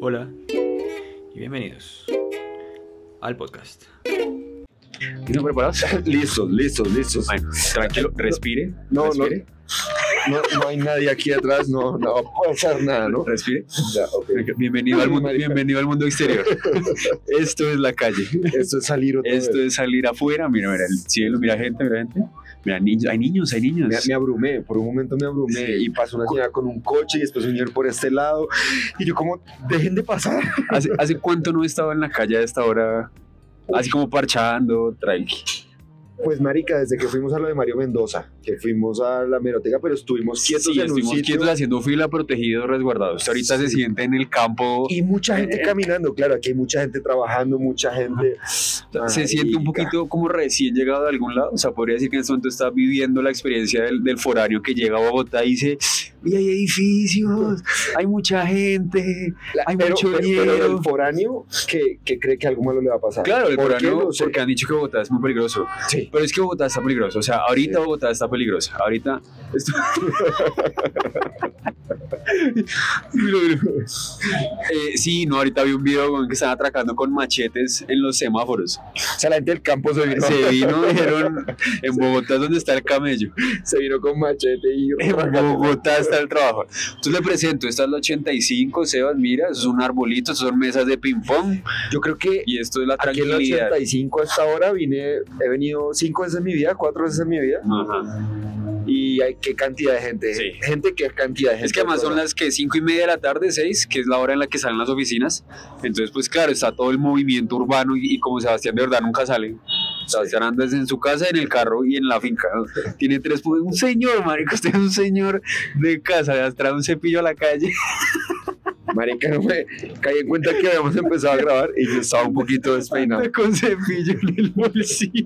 Hola y bienvenidos al podcast. ¿No preparados? listos, listos, listos. Bueno, tranquilo, respire. No, no, respire, no, no hay nadie aquí atrás, no, no va a pasar nada, ¿no? respire. Ya, ok. Bienvenido al mundo, bienvenido al mundo exterior. Esto es la calle. Esto es salir otra Esto vez. es salir afuera. Mira, mira el cielo, mira gente, mira gente. Mira niños, hay niños, hay niños. Me, me abrumé, por un momento me abrumé Sí. y pasó una señora con un coche y después un señor por este lado y yo como, dejen de pasar. ¿Hace, hace cuánto no he estado en la calle a esta hora? Así como parchando, tranqui. Pues marica, desde que fuimos a lo de Mario Mendoza, que fuimos a la meroteca, pero estuvimos quietos Sí, en un estuvimos sitio quietos haciendo fila, protegidos, resguardados. Ahorita se siente en el campo. y mucha gente Eh. caminando, claro, aquí hay mucha gente trabajando, mucha gente... se siente un poquito como recién llegado de algún lado. O sea, podría decir que en este momento está viviendo la experiencia del, del foráneo que llega a Bogotá y dice: Mira, hay edificios, hay mucha gente, La- hay pero, mucho pero, pero el foráneo que, que cree que algo malo le va a pasar. Claro, el foráneo, No sé. porque han dicho que Bogotá es muy peligroso. Sí. Pero es que Bogotá está peligroso. O sea, ahorita Sí. Bogotá está peligrosa. Ahorita. Eh, sí, no, ahorita vi un video con que están atracando con machetes en los semáforos. O sea, la gente del campo se vino, Se vino, dijeron, en Bogotá es donde está el camello. se vino con machete y... En Bogotá está el trabajo. Entonces le presento, esta es la 85, Sebas, mira, eso es un arbolito, eso son mesas de ping pong Yo creo que y esto es la aquí en la tranquilidad. 85 hasta ahora vine, he venido cinco veces en mi vida, cuatro veces en mi vida, Ajá. y hay qué cantidad de gente, Sí. gente, qué cantidad de gente. Es que además son las que 5 y media de la tarde, 6, que es la hora en la que salen las oficinas. Entonces, pues claro, está todo el movimiento urbano y, y como Sebastián de verdad nunca sale. Sebastián desde en su casa, en el carro y en la finca. Tiene tres Un señor, marico, usted es un señor de casa, de trae un cepillo a la calle. Marica, no me caí en cuenta que habíamos empezado a grabar y yo estaba un poquito despeinado. con cepillo en el bolsillo.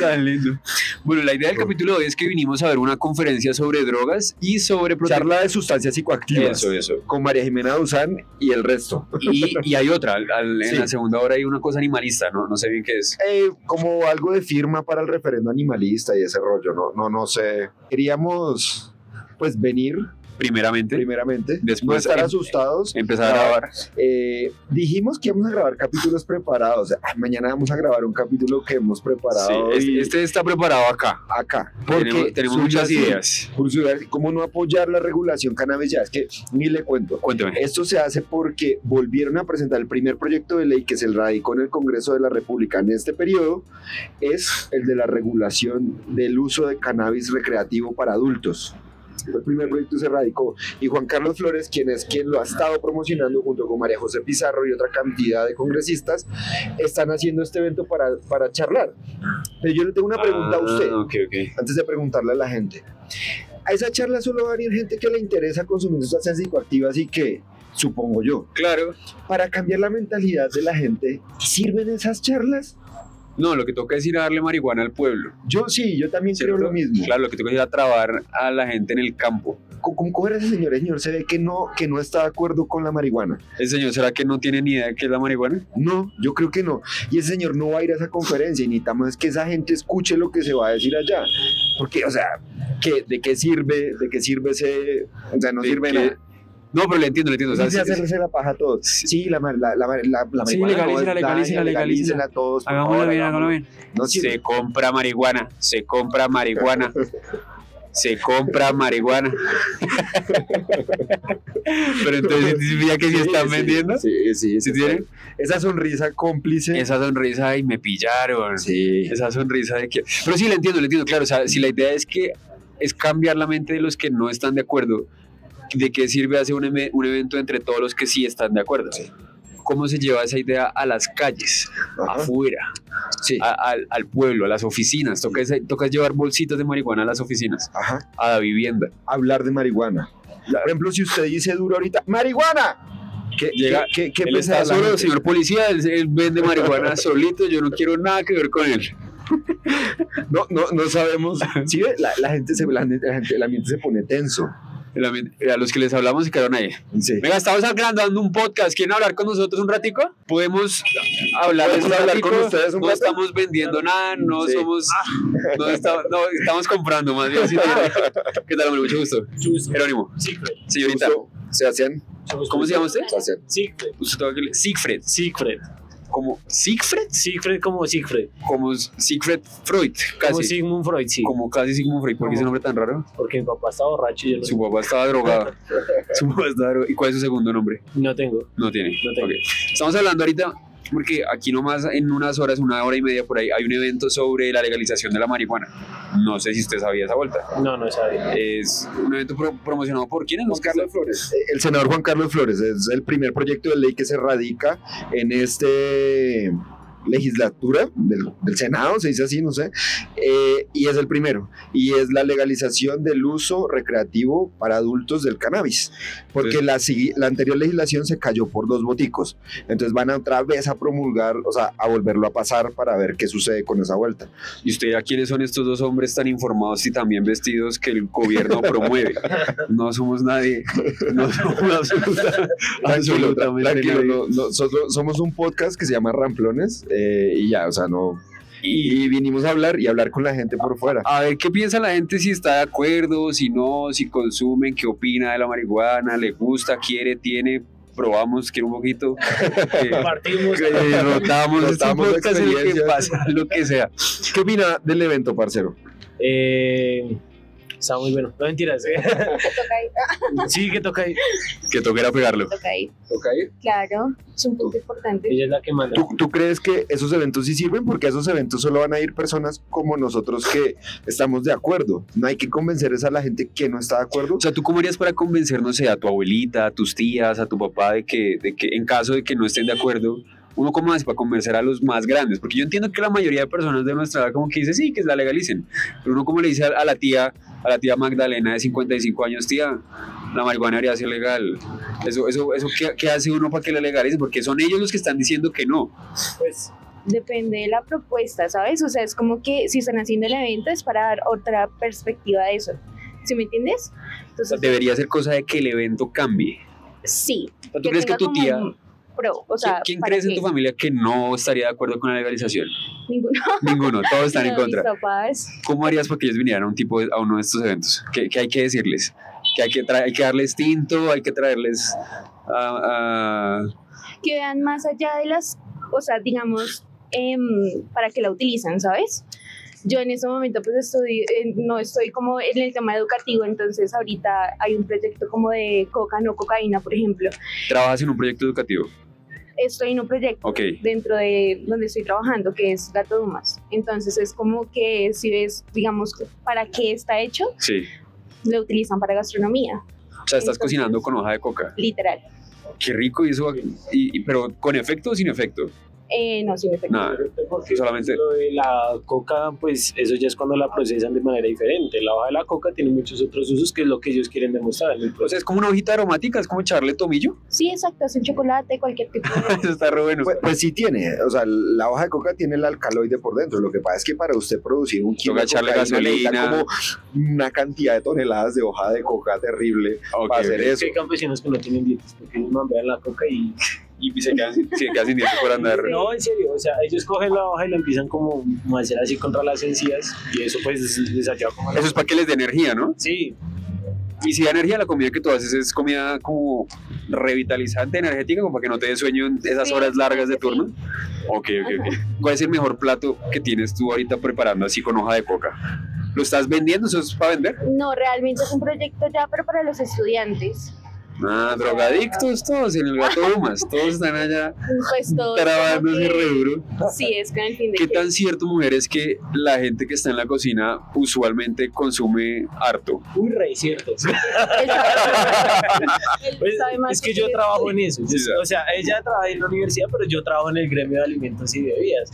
Tan lindo. Bueno, la idea del capítulo de hoy es que vinimos a ver una conferencia sobre drogas y sobre Charla de sustancias psicoactivas Eso, eso. con María Jimena Duzán y el resto. Y, y hay otra, al- al- en la segunda hora hay una cosa animalista, ¿no? No sé bien qué es. Eh, como algo de firma para el referendo animalista y ese rollo, no, no, no sé. Queríamos pues venir Primeramente, primeramente, Después, no estar em- asustados. empezar a grabar. Eh, dijimos que íbamos a grabar capítulos preparados. Mañana vamos a grabar un capítulo que hemos preparado Sí, y- este está preparado acá. acá. Tenemos, tenemos muchas ideas. surge- ¿Cómo no apoyar la regulación cannabis ya? Es que ni le cuento. Cuéntame. Esto se hace porque volvieron a presentar el primer proyecto de ley que se radicó en el Congreso de la República en este periodo, es el de la regulación del uso de cannabis recreativo para adultos. El primer proyecto se radicó y Juan Carlos Flores, quien es quien lo ha estado promocionando junto con María José Pizarro y otra cantidad de congresistas, están haciendo este evento para, para charlar. Pero yo le tengo una pregunta a usted Ah, ok, ok. antes de preguntarle a la gente. A esa charla solo va a venir gente que le interesa consumir sustancias psicoactivas y que, supongo yo, Claro. para cambiar la mentalidad de la gente, ¿sirven esas charlas? No, lo que toca es ir a darle marihuana al pueblo. Yo sí, yo también creo ¿cierto? lo mismo. Claro, lo que toca es ir a trabar a la gente en el campo. ¿Cómo, cómo coger a ese señor? El señor se ve que no, que no está de acuerdo con la marihuana. ¿El señor será que no tiene ni idea de qué es la marihuana? No, yo creo que no. Y ese señor no va a ir a esa conferencia y necesitamos es que esa gente escuche lo que se va a decir allá. Porque, o sea, ¿qué, ¿de qué sirve? ¿De qué sirve ese...? O sea, no ¿De sirve qué? nada. No, pero le entiendo, le entiendo. O sea, sí- hacerse la paja a todos. Sí. Sí, la, la, la, la, Sí, a todos. Hagámoslo bien, hagámoslo. bien. No. Se compra marihuana, se compra marihuana, se compra marihuana. Pero entonces significa que si están Sí, vendiendo Sí, sí, ¿Sí sí. tienen? Esa sonrisa cómplice. esa sonrisa y me pillaron. Sí. Esa sonrisa de que. Pero sí, le entiendo, le entiendo, claro. O sea, si la idea es que es cambiar la mente de los que no están de acuerdo, ¿de qué sirve hacer un, un evento entre todos los que sí están de acuerdo? ¿Cómo se lleva esa idea a las calles, Ajá. afuera, Sí. a- al, al pueblo, a las oficinas? Toca, ese- toca llevar bolsitas de marihuana a las oficinas, Ajá. a la vivienda. Hablar de marihuana. Por ejemplo, si usted dice duro ahorita, ¡marihuana! ¿Qué, Llega- qué, qué, qué solo, señor policía, él, él vende marihuana solito, yo no quiero nada que ver con él. No, no, no sabemos. Sí, la, la gente se, la, la gente, el ambiente se pone tenso. A los que les hablamos se quedaron ahí. Sí. Venga, estamos grabando un podcast. ¿Quieren hablar con nosotros un ratico? Podemos hablar, ¿Podemos un hablar ratico? con ustedes un No rato? estamos vendiendo nada, no Sí. somos. No, está- no, estamos comprando más bien. sí, ¿Qué tal, hombre? Mucho gusto. Jerónimo. Señorita. Justo, Sebastián, ¿Cómo se llama usted? Sebastián. Siegfried. Siegfried. Siegfried. Como Siegfried, Siegfried como Siegfried. como Siegfried Freud, Como casi. Sigmund Freud, sí. Como casi Sigmund Freud. ¿Por qué ese nombre tan raro? Porque mi papá está borracho y yo no, Su papá estaba drogado. Su papá estaba drogado. ¿Y cuál es su segundo nombre? no tengo. No tiene. No tengo. Estamos hablando ahorita, porque aquí nomás en unas horas, una hora y media por ahí, hay un evento sobre la legalización de la marihuana. No sé si usted sabía esa vuelta. No, no sabía. Es un evento pro- promocionado por quiénes? Los Carlos Flores. El senador Juan Carlos Flores es el primer proyecto de ley que se radica en este legislatura del, del Senado, se dice así, no sé, eh, y es el primero, y es la legalización del uso recreativo para adultos del cannabis, porque Sí. la, la anterior legislación se cayó por dos voticos, entonces van a otra vez a promulgar, o sea, a volverlo a pasar para ver qué sucede con esa vuelta. ¿Y usted a quiénes son estos dos hombres tan informados y también vestidos que el gobierno promueve? No somos nadie. No somos absoluta- Tranquilo, absolutamente tranquilo, nadie. no- somos un podcast que se llama Ramplones, eh, y ya, o sea, no... Y vinimos a hablar y hablar con la gente por fuera. A ver qué piensa la gente, si está de acuerdo, si no, si consumen, qué opina de la marihuana, le gusta, quiere, tiene, probamos, quiere un poquito. Eh, Compartimos. eh, rotamos, Rotamos el que pasa lo que sea. ¿Qué opina del evento, parcero? Eh, está muy bueno. No mentiras. Que toca ahí. sí, que toca ahí. Que toquera pegarlo. Toca ahí. ¿Toca ir? Claro, es un punto importante. Ella es la que manda. ¿Tú, tú crees que esos eventos sí sirven? Porque a esos eventos solo van a ir personas como nosotros que estamos de acuerdo. No hay que convencer a la gente que no está de acuerdo. O sea, ¿tú cómo harías para convencer, no sé, a tu abuelita, a tus tías, a tu papá de que, de que en caso de que no estén de acuerdo, uno cómo hace para convencer a los más grandes? Porque yo entiendo que la mayoría de personas de nuestra edad como que dice, sí, que la legalicen. Pero uno como le dice a, la tía, a la tía Magdalena de 55 años, tía, la marihuana debería ser legal. Eso, eso, eso ¿qué, qué hace uno para que la legalicen? Porque son ellos los que están diciendo que no. Pues, Depende de la propuesta, ¿sabes? O sea, es como que si están haciendo el evento es para dar otra perspectiva de eso. ¿Sí me entiendes? Entonces, debería ser cosa de que el evento cambie. sí. ¿Tú crees que tu tía... un Pro, o sea, ¿Quién ¿para crees en tu familia que no estaría de acuerdo con la legalización? Ninguno. Ninguno, todos están en contra. ¿Cómo harías para que ellos vinieran a, un tipo de- a uno de estos eventos? ¿Qué, qué hay que decirles? ¿Que hay que, hay que darles tinto? ¿Hay que traerles a- a- que vean más allá de las, o sea, digamos, em, para que la utilizan, ¿sabes? Yo en este momento pues estoy, eh, no estoy como en el tema educativo, entonces ahorita hay un proyecto como de coca, no cocaína, por ejemplo. ¿Trabajas en un proyecto educativo? Estoy en un proyecto dentro de donde estoy trabajando, que es Gato Dumas. Entonces es como que si ves, digamos, para qué está hecho, Sí. lo utilizan para gastronomía, O sea, estás Entonces- cocinando con hoja de coca. literal. Qué rico eso. Y, y- pero con efecto o sin efecto. Eh, no, sin efecto. Nada. porque Solamente- lo de la coca, pues eso ya es cuando la procesan de manera diferente. La hoja de la coca tiene muchos otros usos que es lo que ellos quieren demostrar en el O sea, proceso. es como una hojita aromática, es como echarle tomillo. Sí, exacto, hacen chocolate, cualquier tipo de... Eso está re bueno. Pues, pues sí tiene, o sea, la hoja de coca tiene el alcaloide por dentro. Lo que pasa es que para usted producir un kilo de echarle cocaína necesita gasolina. como una cantidad de toneladas de hoja de coca terrible para hacer. Es eso. hay campesinos que no tienen dientes porque ellos mambean la coca y... Y se quedan, sin- se quedan sin dientes por andar. No, en serio, o sea, ellos cogen la hoja y la empiezan como a hacer así contra las encías y eso pues les ayuda como... Eso es para que les dé energía, ¿no? Sí, Y si da energía, la comida que tú haces es comida como revitalizante, energética, como para que no te dé sueño en esas Sí, horas largas de sí. turno. Ok, ok, ok. ¿Cuál es el mejor plato que tienes tú ahorita preparando así con hoja de coca? ¿Lo estás vendiendo? ¿Eso es para vender? No, realmente es un proyecto ya, pero para los estudiantes. Ah, drogadictos todos en el gato Dumas. Todos están allá Pues todo. trabándose re duro. Sí, es con el fin de ¿Qué que- tan cierto, mujer, es que la gente que está en la cocina usualmente consume harto? muy re cierto. Pues, es que que yo trabajo en eso. Sí. o sea, ella trabaja en la universidad, pero yo trabajo en el gremio de alimentos y bebidas.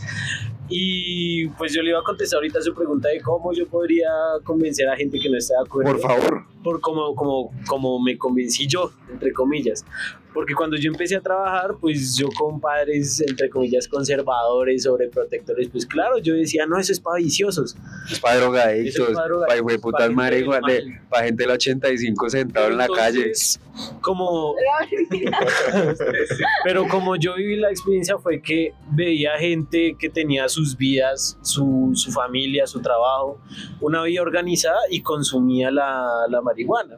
Y pues yo le iba a contestar ahorita su pregunta de cómo yo podría convencer a gente que no está de acuerdo. Por favor. por como, como, como me convencí yo, entre comillas. Porque cuando yo empecé a trabajar, pues yo con padres, entre comillas, conservadores, sobreprotectores, pues claro, yo decía, no, eso es para viciosos. Es para drogadictos, es para drogadictos, para hijo de putas para gente marihuana, del de- para gente del 85 sentado en la calle. Entonces, Como, pero como yo viví la experiencia fue que veía gente que tenía sus vidas, su, su familia, su trabajo, una vida organizada y consumía la, la marihuana.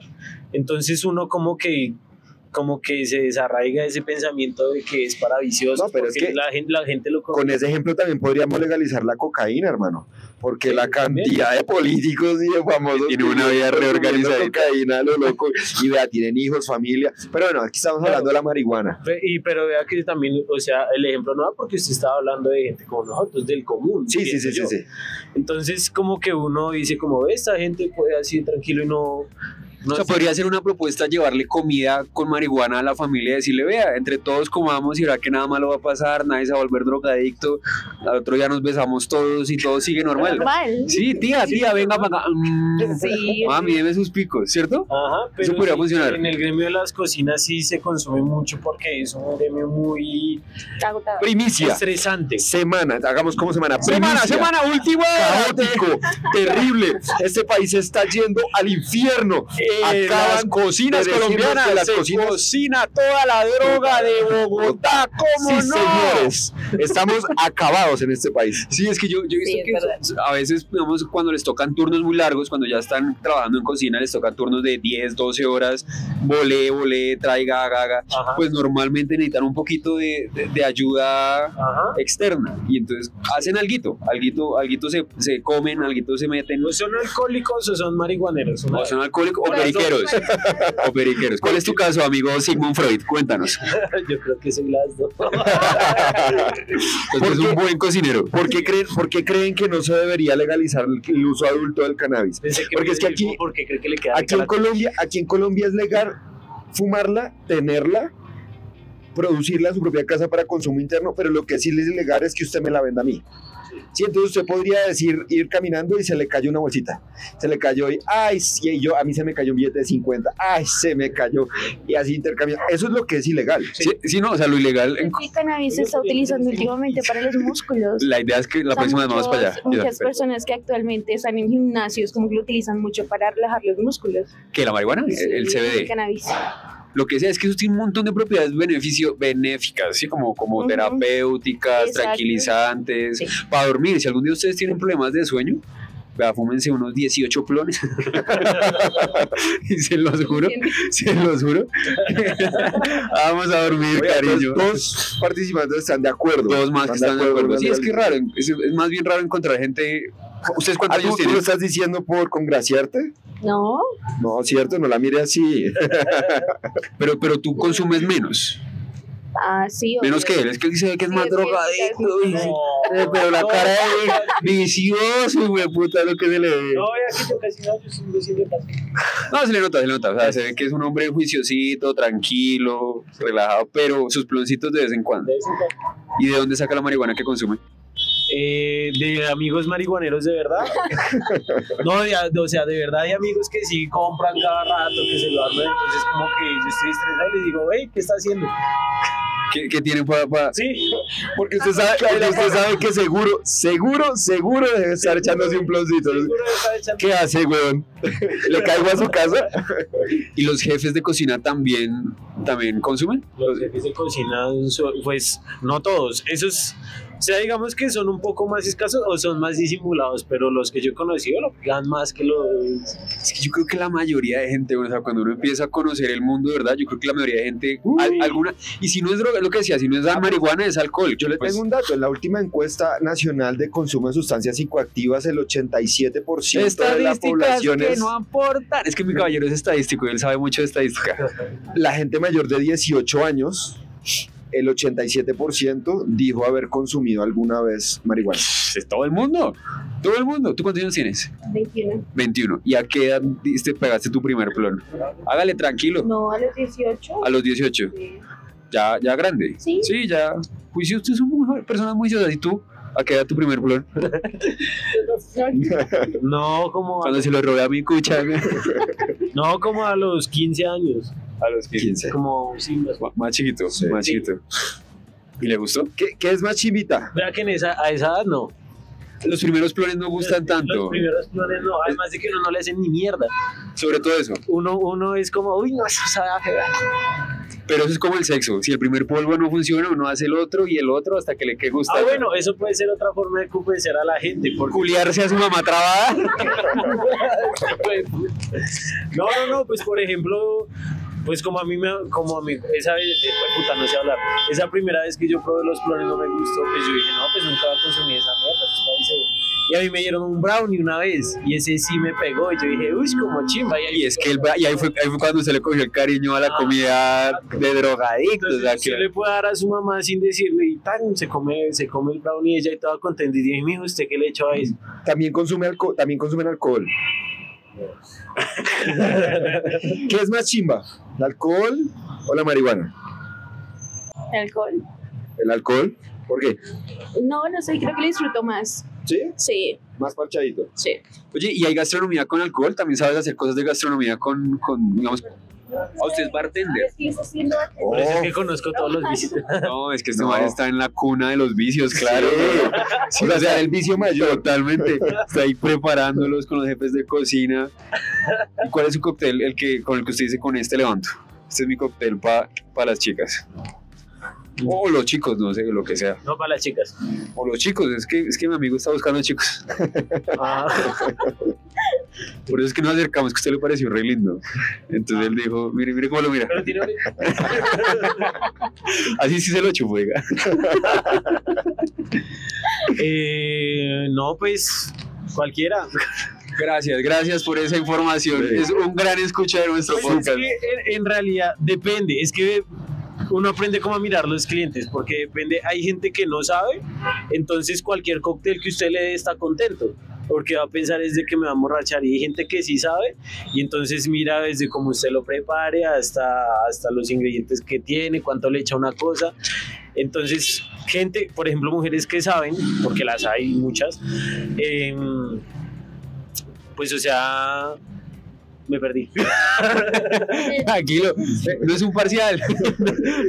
Entonces uno como que como que se desarraiga ese pensamiento de que es para viciosos, No, pero es que la, gente, la gente lo Con ese ejemplo también podríamos legalizar la cocaína, hermano. Porque la cantidad de políticos y de famosos Tienen una vida reorganizadita. cocaína, lo loco. Y vea, tienen hijos, familia. Pero bueno, aquí estamos hablando de la marihuana. Y pero vea que también, o sea, el ejemplo no va porque usted estaba hablando de gente como nosotros, del común. Sí, sí, sí, sí, sí. Entonces, como que uno dice, como ve, esta gente puede así tranquilo y no. No o sea, sé. podría ser una propuesta llevarle comida con marihuana a la familia y decirle, vea, entre todos comamos y verá que nada malo va a pasar, nadie se va a volver drogadicto, al otro día nos besamos todos y todo sigue normal. Normal. Sí, tía, tía, venga para acá. Mm, Sí. Mami, deme sus picos, ¿cierto? Ajá, pero Eso podría sí, funcionar. En el gremio de las cocinas sí se consume mucho porque es un gremio muy Agotado. Primicia. estresante. Semana, hagamos como semana. Semana, Primicia. semana última. Caótico, terrible. Este país está yendo al infierno. En Acaban las cocinas de colombianas las se cocinas- cocina toda la droga de Bogotá, ¿cómo Sí, no? señores. Estamos acabados en este país. Sí, es que yo, yo he visto Sí, que a veces, digamos, cuando les tocan turnos muy largos, cuando ya están trabajando en cocina, les tocan turnos de 10, 12 horas, volé, volé, traiga, haga, haga, pues normalmente necesitan un poquito de, de- de ayuda Ajá. externa y entonces hacen alguito, alguito, alguito se, se comen, alguito se meten, ¿O son alcohólicos o son marihuaneros? Son alcohólicos o eso- periqueros, o periqueros. ¿Cuál es tu caso, amigo Sigmund Freud? Cuéntanos. Yo creo que soy las dos. Es un buen cocinero. ¿Por qué, creen, ¿Por qué creen que no se debería legalizar el, uso adulto del cannabis? Porque es que aquí- porque cree que le queda Aquí en Colombia, aquí en Colombia es legal fumarla, tenerla, producirla en su propia casa para consumo interno, pero lo que sí es ilegal es que usted me la venda a mí. Sí, entonces usted podría decir, ir caminando y se le cayó una bolsita. Se le cayó y, ay, sí, y yo, a mí se me cayó un billete de 50, ay, se me cayó, y así intercambiar. Eso es lo que es ilegal. Sí, sí, no, o sea, lo ilegal, en- El cannabis se está utilizando últimamente para los músculos. la idea es que la O sea, próxima vez vamos para allá. Muchas personas que actualmente están en gimnasios como que lo utilizan mucho para relajar los músculos. ¿Qué, la marihuana? Sí, El El CBD. cannabis. Lo que sea es que eso tiene un montón de propiedades beneficio, benéficas, ¿sí? como, como terapéuticas, Exacto. tranquilizantes, Sí. para dormir. Si algún día ustedes tienen problemas de sueño, vea, fúmense unos 18 plones. y se los juro, se los juro. Vamos a dormir, Oiga, cariño. dos, participantes están de acuerdo. Dos más que están de acuerdo. con Sí, es que es raro. Es, es más bien raro encontrar gente. ¿Ustedes Ah, cuántos ¿tú, años tú lo tienen? estás diciendo por congraciarte? No, No, cierto, no la mire así. Pero, pero tú consumes menos. ah, sí. Menos que él. Es que él dice que es Sí, más es No, Eh, pero la cara de vicioso, güey, puta, lo que se le ve. no, vea que yo casi no, yo sí me siento casi. No, se le nota, se le nota. O sea, se ve que es un hombre juiciosito, tranquilo, relajado, pero sus ploncitos de vez en cuando. De vez en cuando. ¿Y de dónde saca la marihuana que consume? Eh, de amigos marihuaneros de verdad. No, de- o sea, de verdad hay amigos que sí compran cada rato, que se lo arman. Entonces, como que yo estoy estresado y les digo, hey, ¿qué está haciendo? ¿Qué, qué tienen para.? para- Sí, Porque usted sabe, porque usted sabe que seguro, seguro, seguro debe estar echándose un ploncito. seguro está echando. ¿Qué hace, weón? ¿Le caigo a su casa? ¿Y los jefes de cocina también, también consumen? Los jefes de cocina, pues no todos. Esos, o sea, digamos que son un poco más escasos o son más disimulados, pero los que yo he conocido lo pegan más que los. Es que yo creo que la mayoría de gente, bueno, o sea, cuando uno empieza a conocer el mundo de verdad, yo creo que la mayoría de gente, al- alguna, y si no es droga, lo que decía, si no es marihuana, es alcohol. Yo le Pues, tengo un dato. En la última encuesta nacional de consumo de sustancias psicoactivas, el 87% de la Estadísticas población que es no aportan. Es que mi caballero es estadístico y él sabe mucho de estadística. la gente mayor de 18 años. El 87% dijo haber consumido alguna vez marihuana. Es todo el mundo. Todo el mundo. ¿Tú cuántos años tienes? 21. 21. ¿Y a qué edad diste, pegaste tu primer plon? Hágale tranquilo. No, a los 18. A los 18. Sí. Ya, ya grande. Sí. Sí, ya. Juicio, ustedes son muy- personas muy juiciosas. ¿Y tú? ¿A qué edad tu primer plon? No, como a, Cuando se lo robé a mi cucha. no, como a los 15 años. A los 15. Como, sí, más- Más chiquito, Sí. más chiquito. ¿Y le gustó? ¿Qué, qué es más chivita? Vea que en esa, a esa edad no. Los primeros planes no gustan Los tanto. primeros planes no, además de que uno no le hacen ni mierda. Sobre todo eso. Uno, uno es como, uy, no, eso sabe a feo". Pero eso es como el sexo. Si el primer polvo no funciona, uno hace el otro y el otro hasta que le quede gustando. Ah, bueno, eso puede ser otra forma de convencer a la gente. Porque Culiarse a su mamá trabada. no, no, no, pues por ejemplo, Pues como a mí me, como a mí, esa vez, eh, pues, puta, no sé hablar, esa primera vez que yo probé los clones no me gustó, pues yo dije, no, pues nunca voy a consumir esa mierda. Y a mí me dieron un brownie una vez, y ese sí me pegó, y yo dije, uy, como chimba. Y, ahí Y es que va- y ahí fue, ahí fue cuando se le cogió el cariño a la Ah, comida de drogadictos. o sea, Entonces, que- usted le puede dar a su mamá sin decirle, y tan, se come, se come el brownie, y ella y toda contenta, y dije, mijo, ¿usted qué le echó a eso? También, consume alco también consumen alcohol. ¿Qué es más chimba? ¿El alcohol o la marihuana? Alcohol. ¿El alcohol? ¿Por qué? No, no sé, creo que lo disfruto más. ¿Sí? Sí, Más parchadito. sí. Oye, ¿y hay gastronomía con alcohol? ¿También sabes hacer cosas de gastronomía con, con digamos... ¿A usted es bartender? Haciendo Por eso es Oh. que conozco todos los visitas. No, es que este No. man está en la cuna de los vicios, claro. Sí. o sea, el vicio mayor. Totalmente. Está ahí preparándolos con los jefes de cocina. ¿Y cuál es su cóctel el que, con el que usted dice con este levanto? Este es mi cóctel para las chicas. O los chicos, no sé, lo que sea. No para las chicas. O los chicos, es que, es que mi amigo está buscando chicos. Ah, Por eso es que nos acercamos, que a usted le pareció re lindo. Entonces él dijo, mire, mire cómo lo mira. Así sí se lo chupó. Eh, no, pues cualquiera. Gracias, gracias por esa información. Sí. Es un gran escucha de nuestro Pues es podcast. que en, en realidad depende, es que uno aprende cómo a mirar los clientes, porque depende, hay gente que no sabe, entonces cualquier cóctel que usted le dé está contento, porque va a pensar es de que me va a emborrachar, y hay gente que sí sabe, y entonces mira desde cómo usted lo prepare hasta, hasta los ingredientes que tiene, cuánto le echa una cosa. Entonces, gente, por ejemplo, mujeres que saben, porque las hay muchas, em, pues o sea, me perdí. Tranquilo, no es un parcial.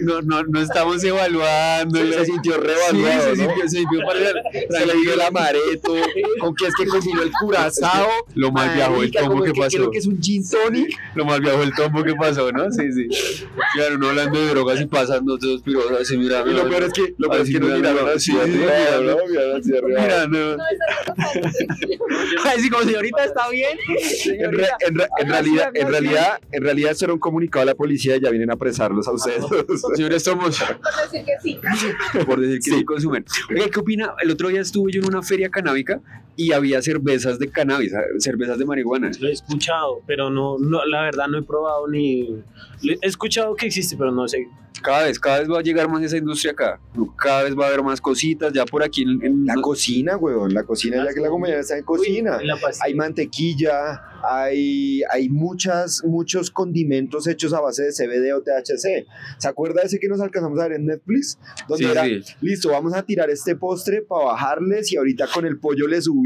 No, no, no estamos evaluando. Se sintió reevaluado, Sí, se ¿no? sintió, se sintió parcial. Se le dio el amareto, con que es que cocinó el curazao. Lo mal viajó el tombo que que pasó. Creo que es un gin tonic. Lo mal viajó el tombo que pasó, ¿no? Sí, sí. Claro, uno hablando de drogas y pasando todos así mirando. Y lo peor es que, lo peor es que. ¿no? Miraron así arriba. Mirando. No. Así como señorita, ¿está bien? En, en re- en realidad, en realidad, en realidad, eso era un comunicado a la policía y ya vienen a apresarlos a ustedes. Señores, somos Por decir que sí. por decir que sí consumen. Oiga, ¿qué opina? El otro día estuve yo en una feria canábica y había cervezas de cannabis, cervezas de marihuana. Lo he escuchado, pero no, no, la verdad no he probado ni... He escuchado que existe, pero no sé. Cada vez, cada vez va a llegar más esa industria acá. Cada vez va a haber más cositas. Ya por aquí en, en- La cocina, weón, la cocina, ya que la compañía está en cocina. Uy, en. Hay mantequilla, hay, hay muchas, muchos condimentos hechos a base de CBD o THC. ¿Se acuerda ese que nos alcanzamos a ver en Netflix? Donde Sí, era, sí. listo, vamos a tirar este postre para bajarles y ahorita con el pollo le subimos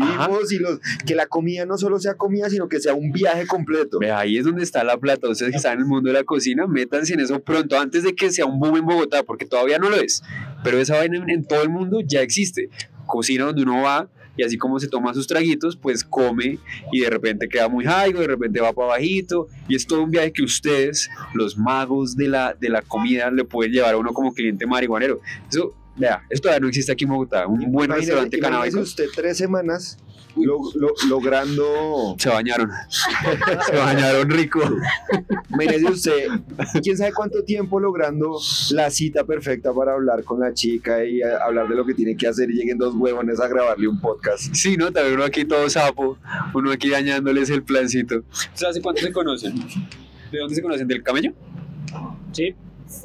y los, que la comida no solo sea comida, sino que sea un viaje completo. Ahí es donde está la plata. Ustedes que están en el mundo de la cocina, métanse en eso pronto, antes de que sea un boom en Bogotá, porque todavía no lo es. Pero esa vaina en, en todo el mundo ya existe. Cocina donde uno va y así como se toma sus traguitos, pues come y de repente queda muy high, de repente va para bajito. Y es todo un viaje que ustedes, los magos de la, de la comida, le pueden llevar a uno como cliente marihuanero. Eso, vea, esto todavía no existe aquí en Bogotá. Un buen Imagínese- restaurante canábico. usted tres semanas lo- lo- logrando Se bañaron. se bañaron rico. Imagínese usted, quién sabe cuánto tiempo logrando la cita perfecta para hablar con la chica y hablar de lo que tiene que hacer y lleguen dos huevones a grabarle un podcast. Sí, ¿no? También uno aquí todo sapo, uno aquí dañándoles el plancito. ¿Ustedes hace cuánto se conocen? ¿De dónde se conocen? ¿Del camello? Sí.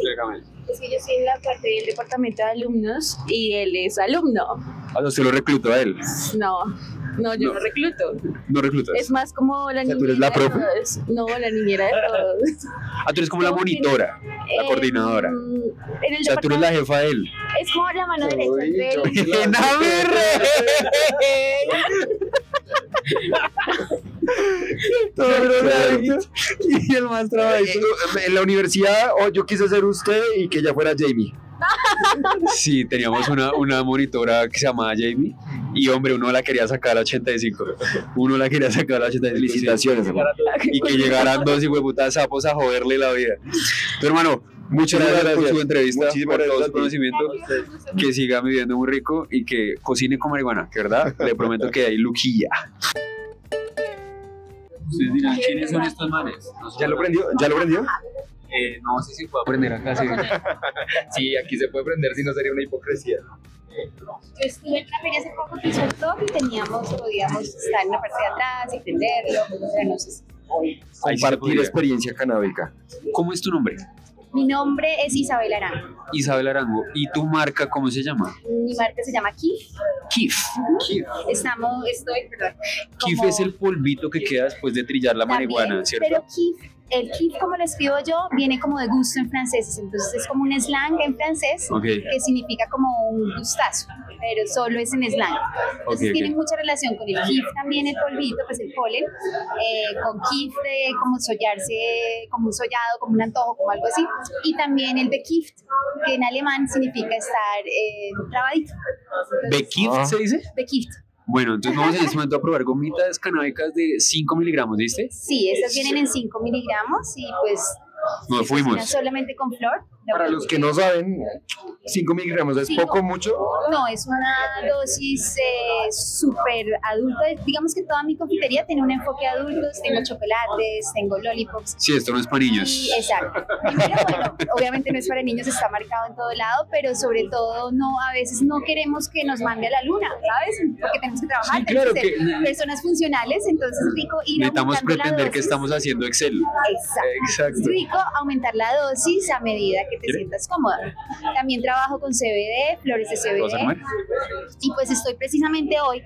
Del camello. Es que yo estoy en la parte del departamento de alumnos y él es alumno. Ah, O sea, usted lo reclutó a él. No, no, yo No. no, recluto. No reclutas. Es más como la sea, niñera ¿tú eres la de todos. No, la niñera de todos. Ah, tú eres como la monitora, la Em, coordinadora. En el O sea, tú eres la jefa de él. es como la mano derecha entre él. yo- ¡No me Y el más Eh, En la universidad, oh, yo quise ser usted y que ella fuera Jamie. Sí, teníamos una, una monitora que se llamaba Jamie. Y hombre, uno la quería sacar a 85. Uno la quería sacar a 85. sí. Felicitaciones, hermano. y que llegaran dos hijueputas sapos a joderle la vida. Tu hermano, muchas Muchísimas gracias, por gracias. su entrevista, Muchísimas por todo gracias su conocimiento, que siga viviendo muy rico y que cocine con marihuana, que verdad, le prometo que hay luquilla. Ustedes dirán, ¿quiénes son estos manes? ¿Ya lo prendió? ¿Ya lo prendió? Eh, no sé si puedo aprender acá. Sí. Sí, aquí se puede prender si no sería una hipocresía. Yo estuve en una feria hace poco que hizo el top y teníamos, podíamos estar en la parte de atrás y prenderlo, pero no sé si Compartir experiencia canábica. ¿Cómo es tu nombre? Mi nombre es Isabel Arango. Isabel Arango. ¿Y tu marca cómo se llama? Mi marca se llama Kif. Kif. Estamos, estoy, perdón. Kif como- es el polvito que queda después de trillar la También, marihuana, ¿cierto? Pero Kif, el Kif, como lo escribo yo, viene como de gusto en francés. Entonces es como un slang en francés Ok. que significa como un gustazo, pero solo es en slang. Entonces Ok, ok. tiene mucha relación con el Kif también, el polvito, pues el polen, eh, con Kif de como sollarse, como un sollado, como un antojo, como algo así. Y también el Bekift, que en alemán significa estar eh, trabadito. Entonces, ¿Bekif Ah. se dice? Bekift. Bueno, entonces vamos en este momento a probar gomitas canábicas de 5 miligramos, ¿viste? Sí, estas vienen en 5 miligramos y pues cocinan fuimos. solamente con flor. Para los que no saben, 5 miligramos es poco, mucho. No, es una dosis eh, súper adulta. Digamos que toda mi confitería tiene un enfoque adultos. Tengo chocolates, tengo lollipops. Sí, esto no es para niños. Y, exacto. Primero, bueno, obviamente no es para niños, está marcado en todo lado, pero sobre todo no, a veces no queremos que nos mande a la luna, ¿sabes? Porque tenemos que trabajar, Sí, tenemos que ser que- personas funcionales, entonces es rico ir Necesitamos la pretender que estamos haciendo Excel. Exacto. Exacto. Es rico aumentar la dosis a medida que te sientas cómoda. También trabajo con CBD, flores de ¿Vas a CBD. Y pues estoy precisamente hoy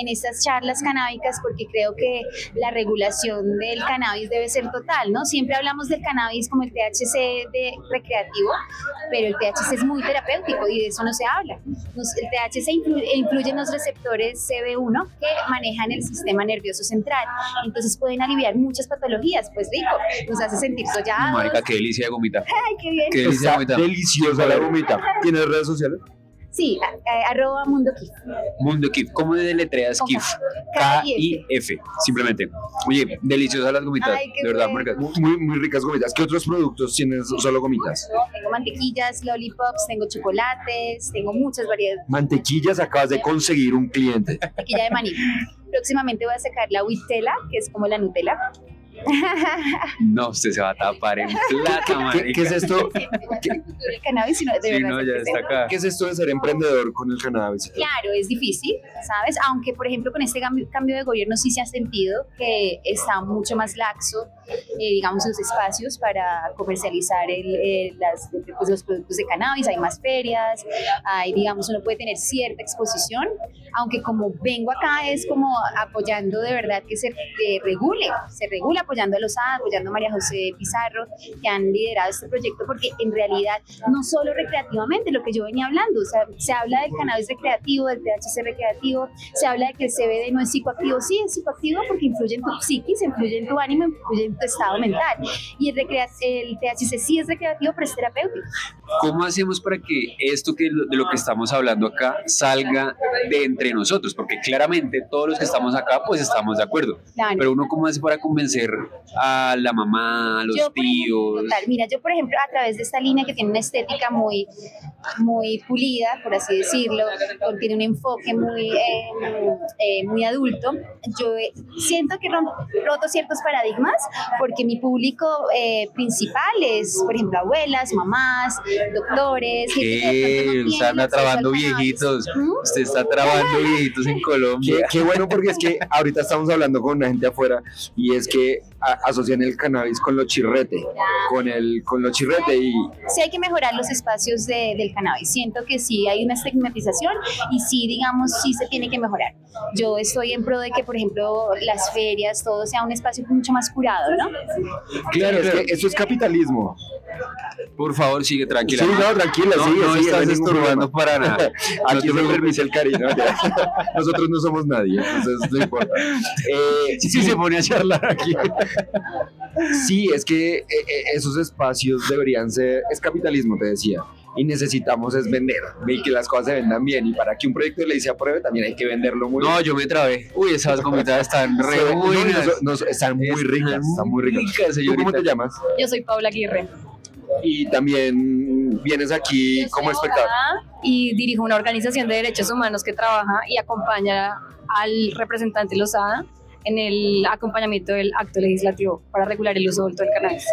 en estas charlas canábicas porque creo que la regulación del cannabis debe ser total, ¿no? Siempre hablamos del cannabis como el THC de recreativo, pero el THC es muy terapéutico y de eso no se habla. Nos- el THC influ- influye en los receptores CB1 que manejan el sistema nervioso central, entonces pueden aliviar muchas patologías, pues rico, nos hace sentir sollados. Marica, qué delicia de gomita. Ay, qué bien. Qué delicia de gomita. deliciosa la gomita. ¿Tienes redes sociales? Sí, a- a- arroba mundo Kif. Mundo Kif. ¿Cómo deletreas Kif? K. K-I-F, simplemente. Oye, deliciosas las gomitas. Ay, de verdad. Muy, muy ricas gomitas. ¿Qué otros productos tienes solo gomitas? Tengo mantequillas, lollipops, tengo chocolates, tengo muchas variedades. Mantequillas, acabas de conseguir un cliente. Mantequilla de maní. Próximamente voy a sacar la Huitela, que es como la Nutella. No, usted se va a tapar en plata, ¿Qué, marica. qué es esto? El cannabis, sino de Sí, verdad. no, es ya que está sé. acá. ¿Qué es esto de ser emprendedor con el cannabis? Claro, es difícil, ¿sabes? Aunque, por ejemplo, con este cambio, de gobierno sí se ha sentido que está mucho más laxo, eh, digamos, los espacios para comercializar el, eh, las, pues, los productos de cannabis, hay más ferias, hay, digamos, uno puede tener cierta exposición, aunque como vengo acá es como apoyando de verdad que se eh, regule, se regule apoyando a los A, apoyando a María José Pizarro, que han liderado este proyecto, porque en realidad no solo recreativamente, lo que yo venía hablando, o sea, se habla del cannabis recreativo, del THC recreativo, se habla de que el CBD no es psicoactivo, sí es psicoactivo porque influye en tu psiquis, influye en tu ánimo, influye en tu estado mental, y el, el THC sí es recreativo, pero es terapéutico. ¿Cómo hacemos para que esto que de lo que estamos hablando acá salga de entre nosotros? Porque claramente todos los que estamos acá pues estamos de acuerdo. Claro. Pero uno cómo hace para convencer a la mamá, a los Yo, por ejemplo, tíos. total, mira, yo por ejemplo a través de esta línea que tiene una estética muy, muy pulida, por así decirlo, con- tiene un enfoque muy, eh, eh, muy adulto, yo eh, siento que rom- roto ciertos paradigmas porque mi público eh, principal es, por ejemplo, abuelas, mamás, doctores, ¿Qué? no Usted tiene anda acceso al trabando cannabis. viejitos. ¿Mm? Usted está trabando viejitos en Qué, Colombia. qué bueno porque es que ahorita estamos hablando con una gente afuera y es que asocian el cannabis con lo chirrete, con el con lo chirrete y sí hay que mejorar los espacios de- del cannabis. Siento que sí hay una estigmatización y sí, digamos, sí se tiene que mejorar. Yo estoy en pro de que, por ejemplo, las ferias, todo sea un espacio mucho más curado, ¿no? Claro, es que eso es capitalismo. Por favor, sigue tranquila. Sí, no, tranquila, No, sigue, no sigue, estás estorbando para nada. No Aquí te se permite el cariño. Nosotros no somos nadie, entonces no importa. Eh, Sí, se pone a charlar aquí. Sí, es que eh, eh, esos espacios deberían ser, es capitalismo, te decía, y necesitamos es vender, y que las cosas se vendan bien, y para que un proyecto de ley se apruebe también hay que venderlo muy No, yo me trabé. Uy, esas gomitas están bien. re no, buenas. no, no, están muy ricas, están muy ricas. ricas, ¿Tú cómo te llamas? Yo soy Paula Aguirre. Y también vienes aquí Yo como espectador. Y dirijo una organización de derechos humanos que trabaja y acompaña al representante Lozada en el acompañamiento del acto legislativo para regular el uso adulto del cannabis.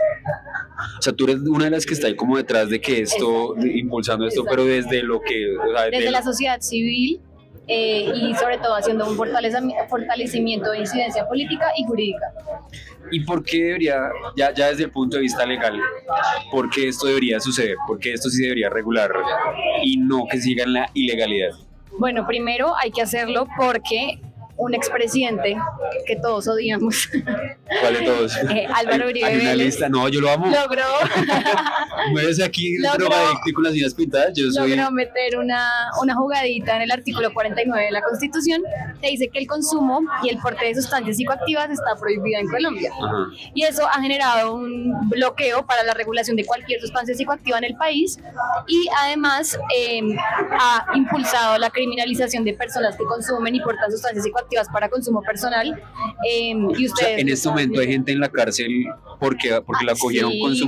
O sea, tú eres una de las que está ahí como detrás de que esto, de- impulsando esto, pero desde lo que... o sea, desde de- la sociedad civil eh, y sobre todo haciendo un fortalecimiento de incidencia política y jurídica. ¿Y por qué debería, ya, ya desde el punto de vista legal, por qué esto debería suceder? ¿Por qué esto sí debería regular y no que siga en la ilegalidad? Bueno, primero hay que hacerlo porque un expresidente que todos odiamos, ¿Cuál de todos? Eh, Álvaro Hay- Uribe hay una Vélez. lista, no, yo lo amo. logró, No eres aquí Logró- drogadicto con las uñas pintadas, yo soy... logró meter una, una jugadita en el artículo 49 de la Constitución que dice que el consumo y el porte de sustancias psicoactivas está prohibido en Colombia. Ajá. y eso ha generado un bloqueo para la regulación de cualquier sustancia psicoactiva en el país y además eh, ha impulsado la criminalización de personas que consumen y portan sustancias psicoactivas para consumo personal eh, y O sea, ustedes en este momento hay gente en la cárcel porque, porque la Ah, cogieron sí.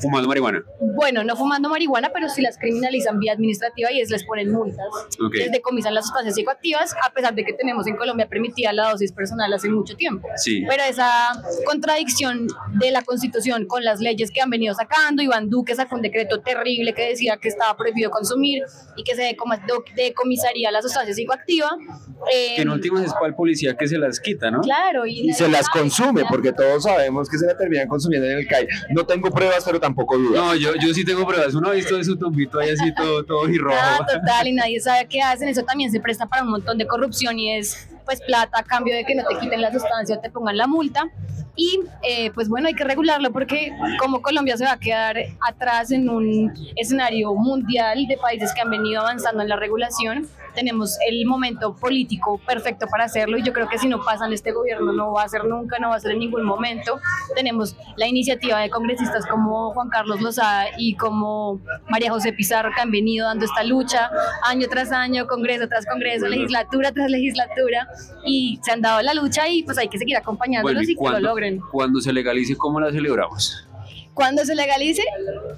fumando marihuana. bueno, no fumando marihuana, pero sí las criminalizan vía administrativa y es les ponen multas. Ok. Les decomisan las sustancias psicoactivas, a pesar de que tenemos en Colombia permitida la dosis personal hace mucho tiempo. Sí. Pero esa contradicción de la Constitución con las leyes que han venido sacando, Iván Duque sacó un decreto terrible que decía que estaba prohibido consumir y que se decomisaría la sustancia psicoactiva. eh, Que en últimas es el policía que se las quita, ¿no? Claro, y, Y se las consume, porque todos sabemos que se la terminan consumiendo en el CAI. No tengo pruebas, pero tampoco dudas. No, yo, yo sí tengo pruebas. Uno ha visto de su tumbito ahí así todo, todo y rojo. Ah, total, y nadie sabe qué hacen. Eso también se presta para un montón de corrupción y es pues plata a cambio de que no te quiten la sustancia o te pongan la multa. Y eh, pues bueno, hay que regularlo porque como Colombia se va a quedar atrás en un escenario mundial de países que han venido avanzando en la regulación, tenemos el momento político perfecto para hacerlo y yo creo que si no pasa en este gobierno no va a ser nunca, no va a ser en ningún momento. Tenemos la iniciativa de congresistas como Juan Carlos Lozada y como María José Pizarro que han venido dando esta lucha año tras año, congreso tras congreso, legislatura tras legislatura y se han dado la lucha y pues hay que seguir acompañándolos Bueno, y ¿y que lo logren. cuando se legalice, cómo la celebramos? Cuando se legalice,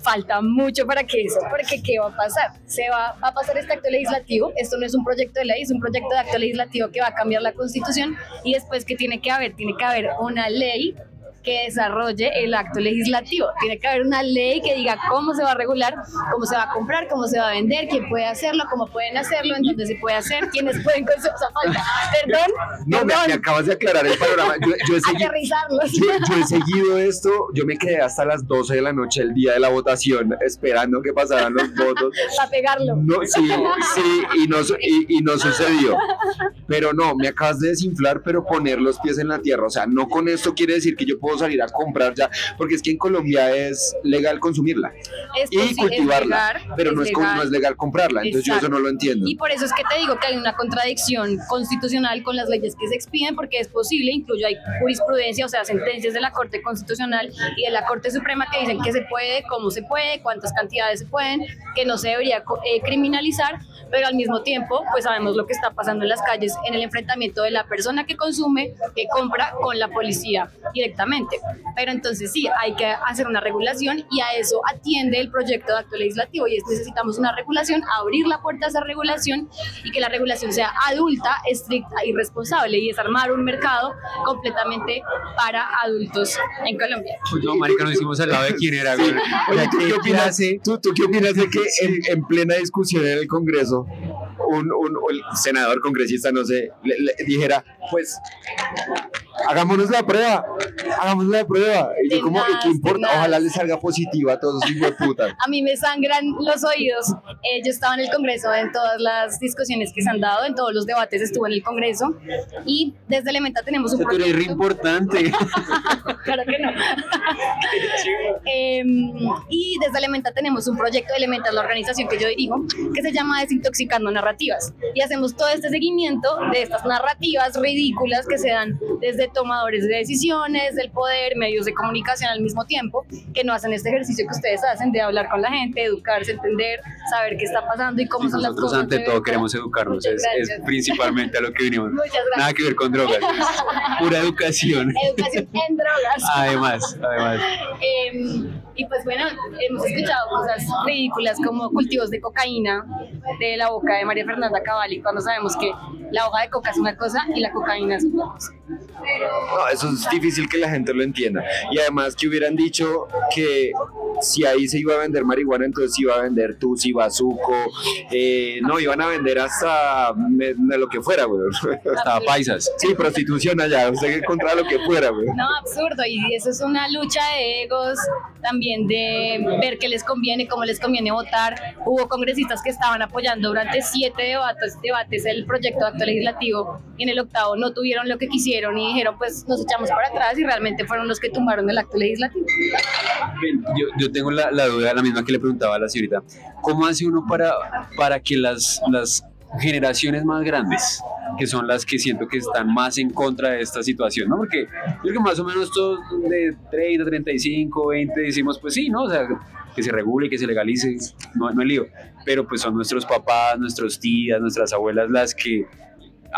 falta mucho para que eso, porque ¿qué va a pasar? Se va, va a pasar este acto legislativo, esto no es un proyecto de ley, es un proyecto de acto legislativo que va a cambiar la constitución y después que tiene que haber, tiene que haber una ley que desarrolle el acto legislativo. Tiene que haber una ley que diga cómo se va a regular, cómo se va a comprar, cómo se va a vender, quién puede hacerlo, cómo pueden hacerlo, en dónde se puede hacer, quiénes pueden consumir. O sea, falta. Perdón, No, me, perdón, me acabas de aclarar el panorama. Yo, yo he seguido, yo, yo he seguido esto. Yo me quedé hasta las 12 de la noche el día de la votación esperando que pasaran los votos. Para pegarlo. No, sí, sí, y no, y, y no sucedió. Pero no, me acabas de desinflar, pero poner los pies en la tierra. O sea, no con esto quiere decir que yo puedo salir a comprar ya, porque es que en Colombia es legal consumirla y es cultivarla, legal, pero no, es, legal. no es legal comprarla. Entonces yo eso no lo entiendo. Y por eso es que te digo que hay una contradicción constitucional con las leyes que se expiden, porque es posible, incluso hay jurisprudencia, o sea, sentencias de la Corte Constitucional y de la Corte Suprema que dicen que se puede, cómo se puede, cuántas cantidades se pueden, que no se debería eh, criminalizar, pero al mismo tiempo, pues sabemos lo que está pasando en las calles en el enfrentamiento de la persona que consume, que compra con la policía directamente. Pero entonces sí, hay que hacer una regulación y a eso atiende el proyecto de acto legislativo y es necesitamos una regulación, abrir la puerta a esa regulación y que la regulación sea adulta, estricta y responsable y desarmar un mercado completamente para adultos en Colombia. No, marica, nos hicimos al lado de quién era, güey. O Oye, ¿tú qué, ¿qué opinas? ¿tú, tú qué opinas de que en, en plena discusión en el Congreso un, un- el senador congresista, no sé, le, le dijera, pues, hagámonos la prueba, hagámonos la prueba. Y yo como, ¿y Tenaz, qué importa? Ojalá le salga positiva a todos esos hijos de puta. A mí me sangran los oídos. Eh, yo estaba en el Congreso en todas las discusiones que se han dado, en todos los debates estuve en el Congreso y desde Elementa tenemos un re proyecto. importante. claro que no. Em, y desde Elementa tenemos un proyecto de Elementa, es la organización que yo dirijo, que se llama Desintoxicando Narrativas. Y hacemos todo este seguimiento de estas narrativas ridículas que se dan desde tomadores de decisiones, del poder, medios de comunicación al mismo tiempo, que no hacen este ejercicio que ustedes hacen de hablar con la gente, educarse, entender, saber qué está pasando y cómo Y son las nosotros cosas. ante de todo queremos educarnos, es, principalmente a lo que vinimos. Muchas gracias. Nada que ver con drogas, es pura educación. Educación en drogas. Además, además. Em, Y pues bueno, hemos escuchado cosas ridículas como cultivos de cocaína de la boca de María Fernanda Cavalli, cuando sabemos que la hoja de coca es una cosa y la cocaína es otra cosa. No, eso es difícil que la gente lo entienda. Y además que hubieran dicho que si ahí se iba a vender marihuana, entonces iba a vender tusi, bazuco, eh, no, iban a vender hasta me- de lo que fuera, güey. Hasta paisas. Sí, prostitución allá, usted encontraba lo que fuera, güey. No, absurdo. Y eso es una lucha de egos, también de ver qué les conviene, cómo les conviene votar. Hubo congresistas que estaban apoyando durante siete debates, debates el proyecto de acto legislativo y en el octavo no tuvieron lo que quisieron y dijeron, pues nos echamos para atrás y realmente fueron los que tumbaron el acto legislativo. Yo, yo tengo la, la duda, la misma que le preguntaba a la señorita. ¿Cómo hace uno para, para que las, las generaciones más grandes, que son las que siento que están más en contra de esta situación, ¿no? Porque creo que más o menos todos de 30, 35, 20 decimos, pues sí, ¿no? O sea, que se regule, que se legalice, no, no hay lío. Pero pues son nuestros papás, nuestros tías, nuestras abuelas las que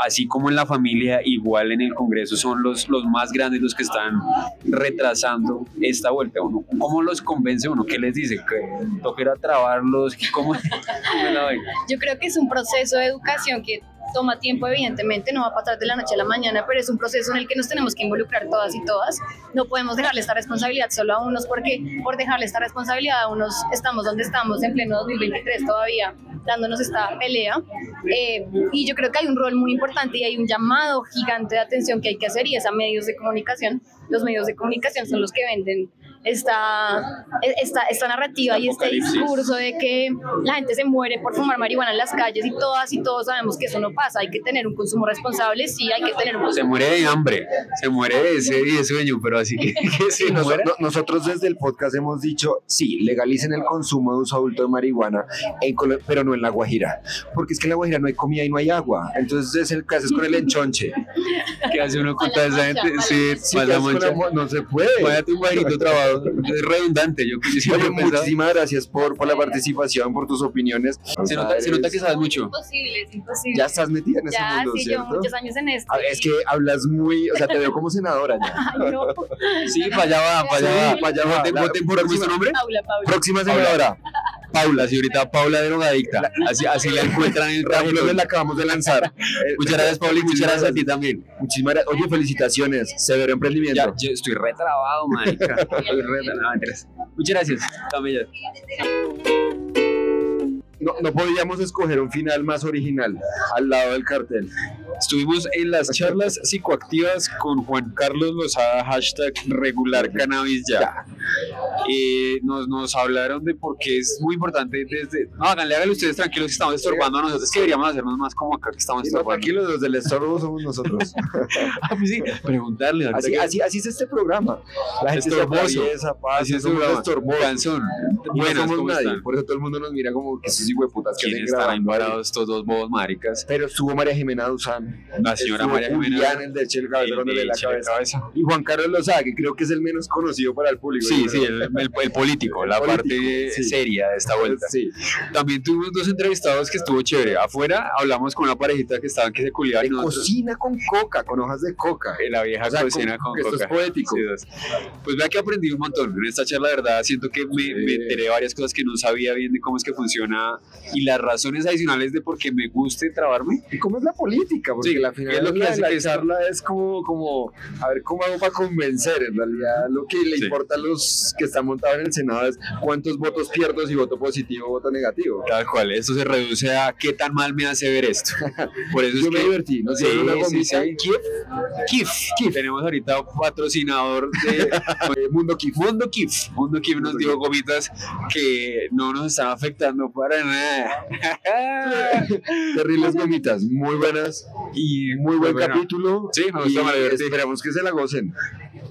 así como en la familia, igual en el Congreso son los, los más grandes los que están retrasando esta vuelta. Uno, ¿Cómo los convence uno? ¿Qué les dice? ¿Que trabarlos? ¿Cómo? Yo creo que es un proceso de educación que toma tiempo, evidentemente, no va a pasar de la noche a la mañana, pero es un proceso en el que nos tenemos que involucrar todas y todas. No podemos dejarle esta responsabilidad solo a unos, porque por dejarle esta responsabilidad a unos estamos donde estamos en pleno 2023 todavía, dándonos esta pelea. Eh, y yo creo que hay un rol muy importante y hay un llamado gigante de atención que hay que hacer y es a medios de comunicación. Los medios de comunicación son los que venden esta, esta, esta narrativa y este discurso de que la gente se muere por fumar marihuana en las calles y todas y todos sabemos que eso no pasa. Hay que tener un consumo responsable, sí, hay que tener un Se consumo muere de hambre, se muere de sed y de sueño, pero así que, que se Sí, nos- muera. no- nosotros desde el podcast hemos dicho, sí, legalicen el consumo de uso adulto de marihuana, en Colo- pero no en La Guajira, porque es que en La Guajira no hay comida y no hay agua, entonces es el que haces con el enchonche. ¿Qué hace uno con toda esa gente? Sí, Sí, haces con mancha. la no se puede. Váyate un bajito Es redundante. Yo, Oye, muchísimas gracias por, por la participación, por tus opiniones. se, nota, se nota que sabes mucho. imposible, es imposible. Ya estás metida en ese Ya, mundo, sí, llevo ¿cierto? muchos años en esto. A ver, es que hablas muy, o sea, te veo como senadora ya. Ay, no. Sí, para allá va, para allá Sí, va. para allá va. Voten, La voten por ¿cómo es nombre? Paula, Paula. Próxima senadora, Paula, señorita Paula drogadicta. Así, así la encuentran en Ramiro Ramiro. la acabamos de lanzar. Eh, Muchas gracias, Paula, y muchas gracias a ti también. Muchísimas gracias. Oye, felicitaciones, severo emprendimiento. Ya, yo estoy retrabado, marica. Muchas gracias. No, no podíamos escoger un final más original al lado del cartel. Estuvimos en las charlas psicoactivas con Juan Carlos Lozada, hashtag regular cannabis ya. Eh, nos, nos hablaron de por qué es muy importante desde... No, háganle, háganle ustedes tranquilos que estamos estorbando a nosotros, que deberíamos hacernos más como acá que estamos no, estorbando. tranquilos, los del estorbo somos nosotros. Ah, pues sí, preguntarle. Así, que- así, así es este programa. La gente se Estorboso. atraviesa, pasa, Así es estorbosos. Canzón. Y no Buenas, somos ¿cómo nadie. están? Por eso todo el mundo nos mira como que esos hijueputas que ¿Quiénes están están grabando ahí. parados estos dos bobos maricas? Pero estuvo María Jimena Duzán. La señora estuvo María Jimena. Julián, el de Cabeza, el dándole de la Chile cabeza. Cabeza. Y Juan Carlos Lozada, que creo que es el menos conocido para el público. Sí, sí, el, el- el político, la Político, parte sí. seria de esta vuelta. Sí. También tuvimos dos entrevistados que estuvo chévere. Afuera hablamos con una parejita que estaban que se culiaban De cocina con coca, con hojas de coca. en la vieja O sea, cocina con- con, que esto es coca. poético. Sí. Pues vea que aprendí un montón. En esta charla, de verdad, siento que me, me enteré de varias cosas que no sabía bien de cómo es que funciona y las razones adicionales de por qué me guste trabarme. ¿Y cómo es la política? Porque Sí, la final es lo que la, hace la que charla es como, como, a ver, ¿cómo hago para convencer? En realidad lo que le Sí. importa a los que están montados en el Senado es cuántos votos pierdo, si voto positivo o voto negativo. Tal cual, esto se reduce a qué tan mal me hace ver esto. Por eso Yo es me que divertí, nos Sí, una sí. Kiev, Kif, Kif. Tenemos ahorita un patrocinador de Mundo Kiev. Mundo Kif. Mundo Kif nos Mundo dio Kif. gomitas que no nos están afectando para. Terribles gomitas, muy buenas, y muy buen bueno. capítulo. Sí, me gustó, esperamos que se la gocen.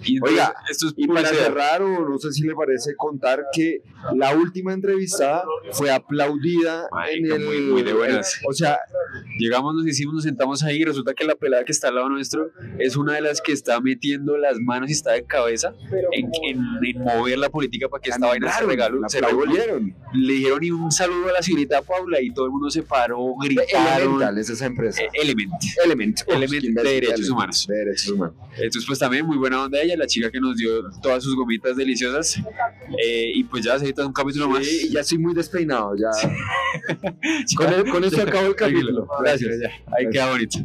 Y Oiga, entonces, esto es Y para cerrar, o no sé si le parece contar que la última entrevistada fue aplaudida Marica, en el. muy- muy de buenas. O sea, Llegamos, nos hicimos, nos sentamos ahí y resulta que la pelada que está al lado nuestro es una de las que está metiendo las manos y está de cabeza en, en- en mover la política para que esta vaina se regalo. Se revuelva. aplaudieron. Le dijeron y un saludo a la señorita Paula y todo el mundo se paró, gritaron. Elemental es esa empresa. Eh, Element. Element. Element de derechos Element. humanos. De derechos humanos. Entonces, pues también muy buena onda ella, la chica que nos dio todas sus gomitas deliciosas. Eh, y pues ya se edita un capítulo más. Sí, y ya estoy muy despeinado. Ya. Con, el- con esto acabo el capítulo. Gracias. Ahí queda bonito.